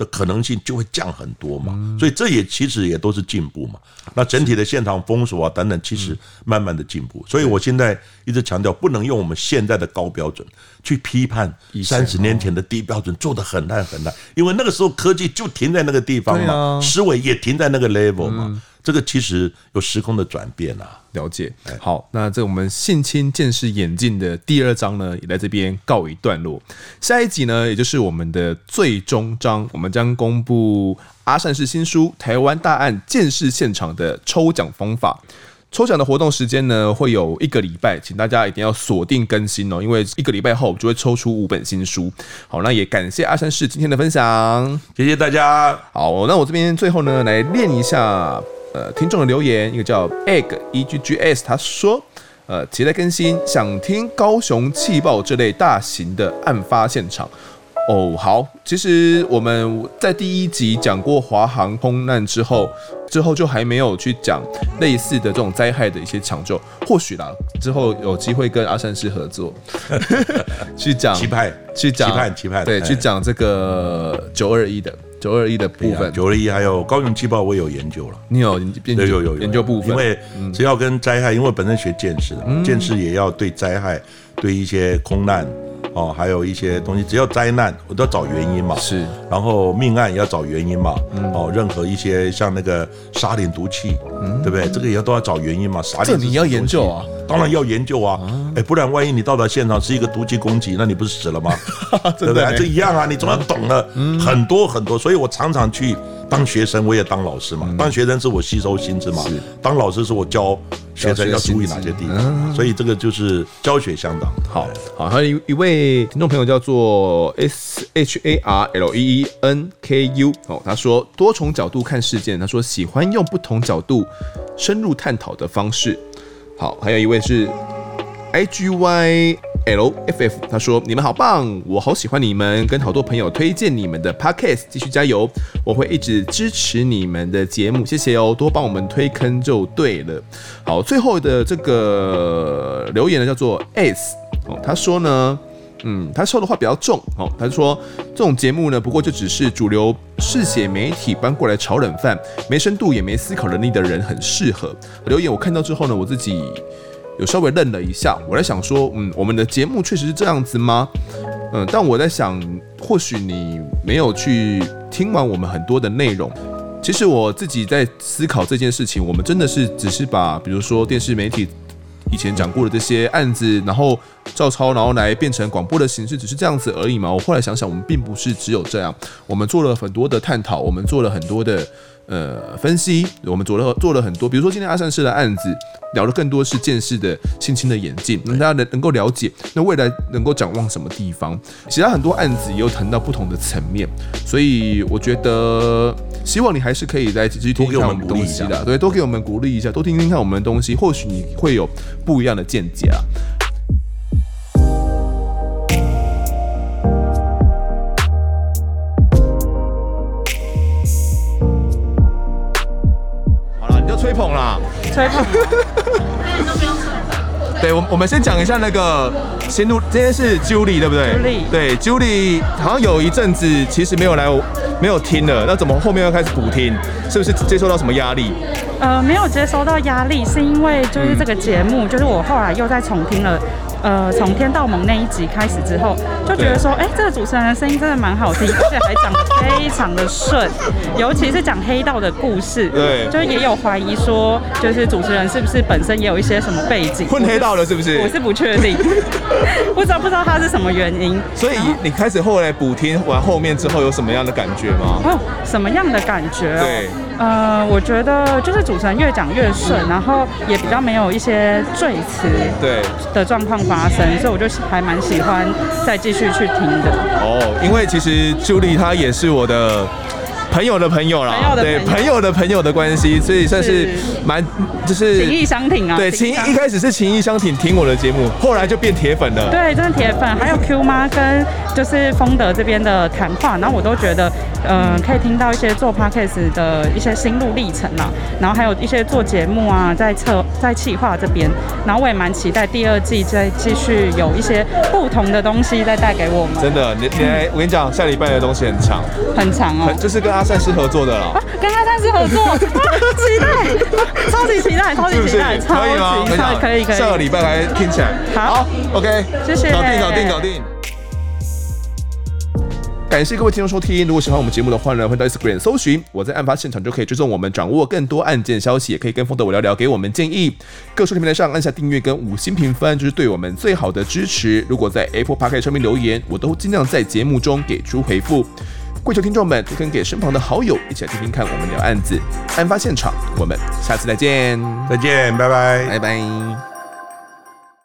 的可能性就会降很多嘛，所以这也其实也都是进步嘛。那整体的现场封锁啊等等，其实慢慢的进步。所以我现在一直强调，不能用我们现在的高标准去批判三十年前的低标准，做的很烂很烂，因为那个时候科技就停在那个地方嘛，思维也停在那个 level 嘛。这个其实有时空的转变啊，了解。好，那这我们性侵见识眼镜的第二章呢，也在这边告一段落。下一集呢，也就是我们的最终章，我们将公布阿善师新书《台湾大案见识现场的抽奖方法》。抽奖的活动时间呢，会有一个礼拜，请大家一定要锁定更新哦，因为一个礼拜后就会抽出五本新书。好，那也感谢阿善师今天的分享，谢谢大家。好，那我这边最后呢，来练一下。呃，听众的留言，一个叫 egg e g g s，他说，呃，期待更新，想听高雄气爆这类大型的案发现场。哦，好，其实我们在第一集讲过华航空难之后，之后就还没有去讲类似的这种灾害的一些抢救，或许啦，之后有机会跟阿善师合作，去讲期盼，去讲期盼，期盼，对，去讲这个九二一的。九二一的部分，九二一还有高雄气爆，我也有研究了。你有研究？有有研究部分，因为只要跟灾害，因为我本身学建识的，建识也要对灾害，对一些空难。哦，还有一些东西，只要灾难，我都要找原因嘛。是，然后命案也要找原因嘛。哦，任何一些像那个沙林毒气，嗯，对不对？这个也要都要找原因嘛。沙林，这你要研究啊，当然要研究啊。哎，不然万一你到达现场是一个毒气攻击，那你不是死了吗？对不对？这一样啊，你总要懂了很多很多，所以我常常去。当学生我也当老师嘛，当学生是我吸收新知嘛，当老师是我教学生要注意哪些地方，所以这个就是教学相当好。好，还有一一位听众朋友叫做 S H A R L E E N K U 哦，他说多重角度看事件，他说喜欢用不同角度深入探讨的方式。好，还有一位是 I G Y。L F F，他说：“你们好棒，我好喜欢你们，跟好多朋友推荐你们的 Podcast，继续加油，我会一直支持你们的节目，谢谢哦，多帮我们推坑就对了。”好，最后的这个留言呢叫做 S 哦，他说呢，嗯，他说的话比较重哦，他说这种节目呢，不过就只是主流嗜血媒体搬过来炒冷饭，没深度也没思考能力的人很适合。留言我看到之后呢，我自己。有稍微愣了一下，我在想说，嗯，我们的节目确实是这样子吗？嗯，但我在想，或许你没有去听完我们很多的内容，其实我自己在思考这件事情，我们真的是只是把，比如说电视媒体以前讲过的这些案子，然后照抄，然后来变成广播的形式，只是这样子而已嘛？我后来想想，我们并不是只有这样，我们做了很多的探讨，我们做了很多的。呃，分析我们做了做了很多，比如说今天阿善师的案子，聊的更多是见识的性侵的演进，让大家能能够了解，那未来能够展望什么地方？其他很多案子也有谈到不同的层面，所以我觉得希望你还是可以来继续听我们东西的，对，多给我们鼓励一下，多听听看我们的东西，或许你会有不一样的见解啊。吹捧啦，吹捧。对，我我们先讲一下那个先录，今天是 Julie 对不对？Julie。对，Julie 好像有一阵子其实没有来，没有听了，那怎么后面又开始补听？是不是接受到什么压力？呃，没有接收到压力，是因为就是这个节目，嗯、就是我后来又再重听了。呃，从天道盟那一集开始之后，就觉得说，哎、欸，这个主持人的声音真的蛮好听，而且还讲得非常的顺，尤其是讲黑道的故事，对，就也有怀疑说，就是主持人是不是本身也有一些什么背景，混黑道的，是不是？我是不确定，不知道不知道他是什么原因。所以你开始后来补听完后面之后，有什么样的感觉吗？哦，什么样的感觉？对，呃，我觉得就是主持人越讲越顺，然后也比较没有一些赘词，对的状况。发生，所以我就还蛮喜欢再继续去听的。哦，因为其实 Julie 她也是我的。朋友的朋友啦，对，朋友的朋友的关系，所以算是蛮就是情义相挺啊。对，情一开始是情义相挺，听我的节目，后来就变铁粉了。对，真的铁粉。还有 Q 妈跟就是丰德这边的谈话，然后我都觉得，嗯、呃，可以听到一些做 Podcast 的一些心路历程啊，然后还有一些做节目啊，在策在企划这边，然后我也蛮期待第二季再继续有一些不同的东西再带给我们。真的，你你来，我跟你讲，下礼拜的东西很长，很长哦，就是跟阿善师合作的了，跟阿善师合作，期待，超级期待，超级期待，是是可以吗？可以可以可以，下个礼拜来听起来，好，，OK，谢谢，搞定搞定搞定。感谢各位听众收听，如果喜欢我们节目的话呢，欢迎到 Instagram 搜寻我在案发现场，就可以追踪我们，掌握更多案件消息，也可以跟风德我聊聊，给我们建议。各收听平台上按下订阅跟五星评分，就是对我们最好的支持。如果在 Apple Podcast 上面留言，我都尽量在节目中给出回复。跪求听众们，可以给身旁的好友一起来听听看我们聊案子。案发现场，我们下次再见，再见，拜拜，拜拜。